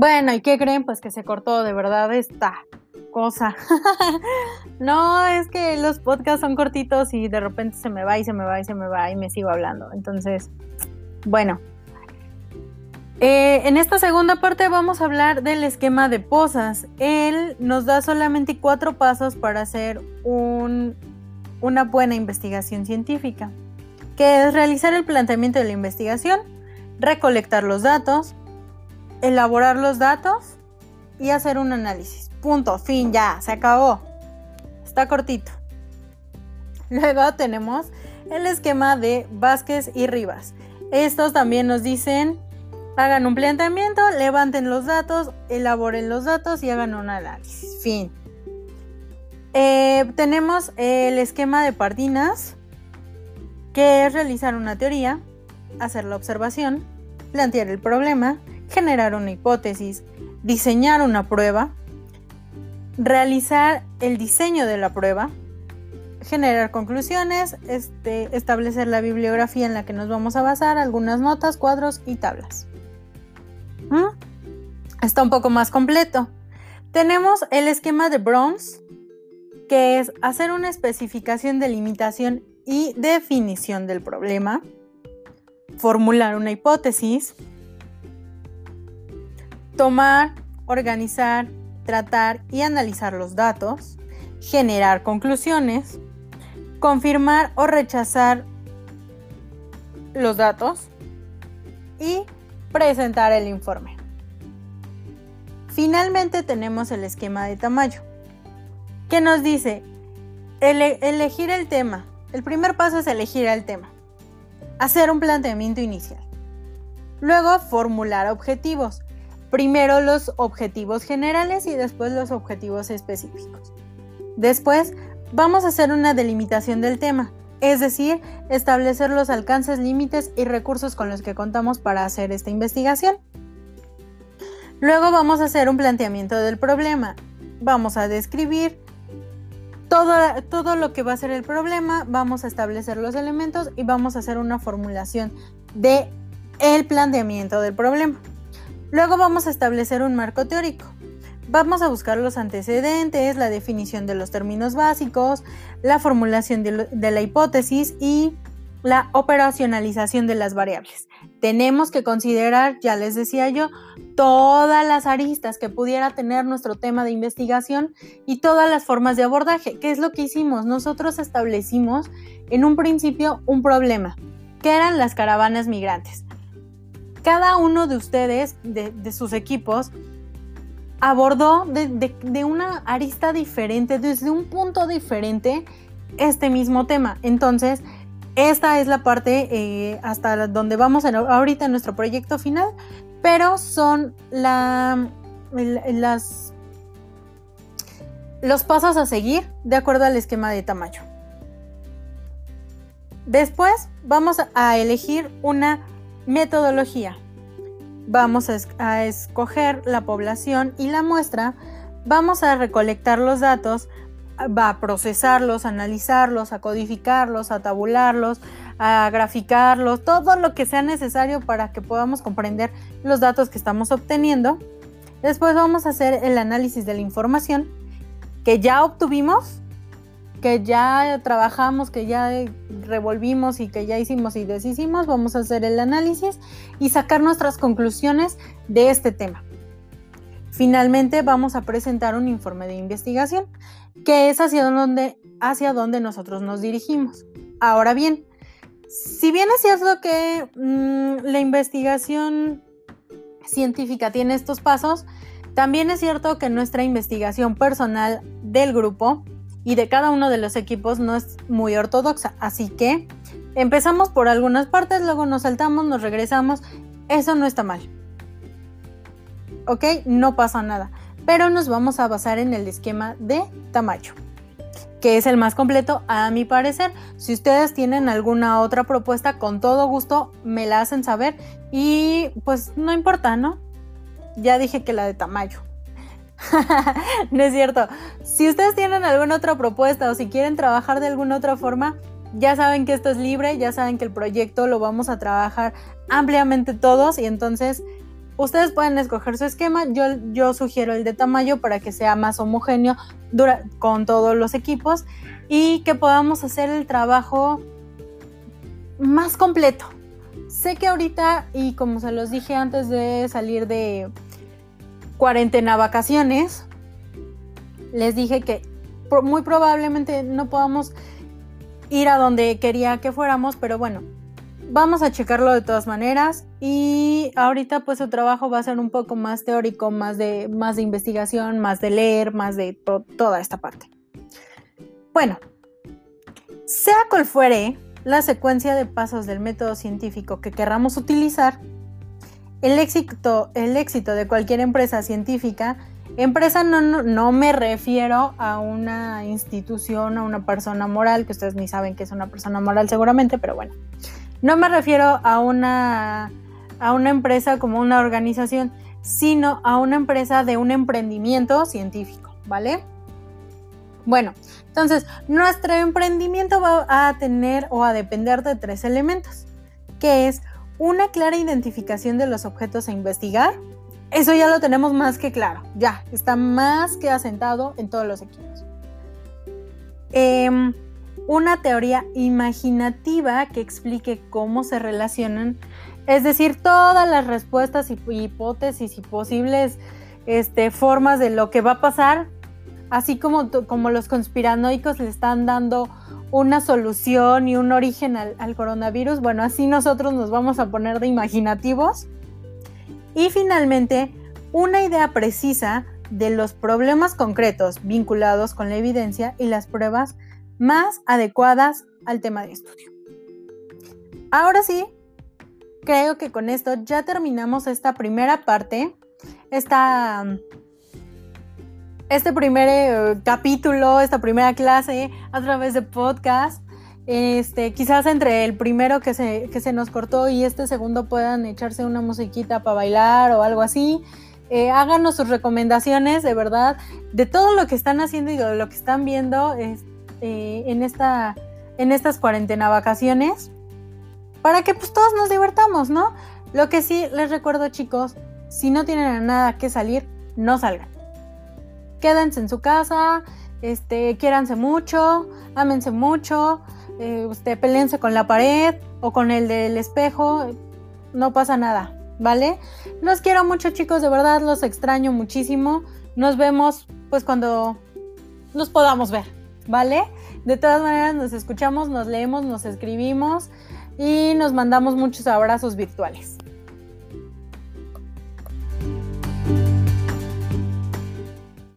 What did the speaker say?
Bueno, ¿y qué creen? Pues que se cortó de verdad esta cosa. no, es que los podcasts son cortitos y de repente se me va y se me va y se me va y me sigo hablando. Entonces, bueno. Eh, en esta segunda parte vamos a hablar del esquema de posas. Él nos da solamente cuatro pasos para hacer una buena investigación científica, que es realizar el planteamiento de la investigación, recolectar los datos, elaborar los datos y hacer un análisis. Punto, fin, ya, se acabó. Está cortito. Luego tenemos el esquema de Vázquez y Rivas. Estos también nos dicen, hagan un planteamiento, levanten los datos, elaboren los datos y hagan un análisis. Fin. Eh, tenemos el esquema de Pardinas, que es realizar una teoría, hacer la observación, plantear el problema, generar una hipótesis, diseñar una prueba, realizar el diseño de la prueba, generar conclusiones, este, establecer la bibliografía en la que nos vamos a basar, algunas notas, cuadros y tablas. ¿Mm? Está un poco más completo. Tenemos el esquema de Bronze, que es hacer una especificación de limitación y definición del problema, formular una hipótesis, tomar, organizar, tratar y analizar los datos, generar conclusiones, confirmar o rechazar los datos y presentar el informe. Finalmente tenemos el esquema de Tamayo, que nos dice elegir el tema. El primer paso es elegir el tema. Hacer un planteamiento inicial. Luego formular objetivos. Primero los objetivos generales y después los objetivos específicos. Después vamos a hacer una delimitación del tema, es decir, establecer los alcances, límites y recursos con los que contamos para hacer esta investigación. Luego vamos a hacer un planteamiento del problema. Vamos a describir todo, todo, lo que va a ser el problema, vamos a establecer los elementos y vamos a hacer una formulación de el planteamiento del problema. Luego vamos a establecer un marco teórico. Vamos a buscar los antecedentes, la definición de los términos básicos, la formulación de, la hipótesis y la operacionalización de las variables. Tenemos que considerar, ya les decía yo, todas las aristas que pudiera tener nuestro tema de investigación y todas las formas de abordaje. ¿Qué es lo que hicimos? Nosotros establecimos en un principio un problema, que eran las caravanas migrantes cada uno de ustedes, de, sus equipos, abordó de, una arista diferente, desde un punto diferente, este mismo tema. Entonces, esta es la parte eh, hasta donde vamos ahorita en nuestro proyecto final, pero son la, las, los pasos a seguir de acuerdo al esquema de tamaño. Después vamos a elegir una Metodología. Vamos a, escoger la población y la muestra. Vamos a recolectar los datos, va a procesarlos, analizarlos, a codificarlos, a tabularlos, a graficarlos, todo lo que sea necesario para que podamos comprender los datos que estamos obteniendo. Después vamos a hacer el análisis de la información que ya obtuvimos que ya trabajamos, que ya revolvimos y que ya hicimos y deshicimos, vamos a hacer el análisis y sacar nuestras conclusiones de este tema. Finalmente vamos a presentar un informe de investigación, que es hacia donde, hacia nosotros nos dirigimos. Ahora bien, si bien es cierto que mm, la investigación científica tiene estos pasos, también es cierto que nuestra investigación personal del grupo y de cada uno de los equipos no es muy ortodoxa. Así que empezamos por algunas partes, luego nos saltamos, nos regresamos. Eso no está mal. ¿Ok? No pasa nada. Pero nos vamos a basar en el esquema de Tamayo, que es el más completo a mi parecer. Si ustedes tienen alguna otra propuesta, con todo gusto me la hacen saber y pues no importa, ¿no? Ya dije que la de Tamayo. no es cierto. Si ustedes tienen alguna otra propuesta o si quieren trabajar de alguna otra forma, ya saben que esto es libre, ya saben que el proyecto lo vamos a trabajar ampliamente todos y entonces Ustedes pueden escoger su esquema, yo, yo sugiero el de Tamayo para que sea más homogéneo con todos los equipos y que podamos hacer el trabajo más completo. Sé que ahorita, y como se los dije antes de salir de cuarentena vacaciones, les dije que muy probablemente no podamos ir a donde quería que fuéramos, pero bueno, vamos a checarlo de todas maneras y ahorita pues su trabajo va a ser un poco más teórico, más de, más de investigación, más de leer, más de toda esta parte. Bueno, sea cual fuere la secuencia de pasos del método científico que querramos utilizar, el éxito, el éxito de cualquier empresa científica, empresa no, no, me refiero a una institución, a una persona moral, que ustedes ni saben que es una persona moral seguramente, pero bueno, no me refiero a una, a una empresa como una organización, sino a una empresa de un emprendimiento científico, ¿vale? Bueno, entonces nuestro emprendimiento va a tener o a depender de tres elementos, que es una clara identificación de los objetos a investigar. Eso ya lo tenemos más que claro, ya está más que asentado en todos los equipos. Em, una teoría imaginativa que explique cómo se relacionan, es decir, todas las respuestas y hipótesis y posibles este, formas de lo que va a pasar, así como, como los conspiranoicos le están dando una solución y un origen al, coronavirus, bueno, así nosotros nos vamos a poner de imaginativos. Y finalmente, una idea precisa de los problemas concretos vinculados con la evidencia y las pruebas más adecuadas al tema de estudio. Ahora sí, creo que con esto ya terminamos esta primera parte, este primer eh, capítulo, esta primera clase a través de podcast. Este, quizás entre el primero que se, que se nos cortó y este segundo puedan echarse una musiquita para bailar o algo así. Eh, háganos sus recomendaciones, de verdad, de todo lo que están haciendo y de lo que están viendo. Eh, en, esta, en estas cuarentena vacaciones para que pues todos nos divertamos, ¿no? Lo que sí les recuerdo chicos, si no tienen nada que salir, no salgan. Quédense en su casa, este, quiéranse mucho, ámense mucho, eh, usted, con la pared o con el del espejo, no pasa nada, ¿vale? Los quiero mucho chicos, de verdad los extraño muchísimo. Nos vemos pues cuando nos podamos ver. ¿vale? De todas maneras, nos escuchamos, nos leemos, nos escribimos y nos mandamos muchos abrazos virtuales.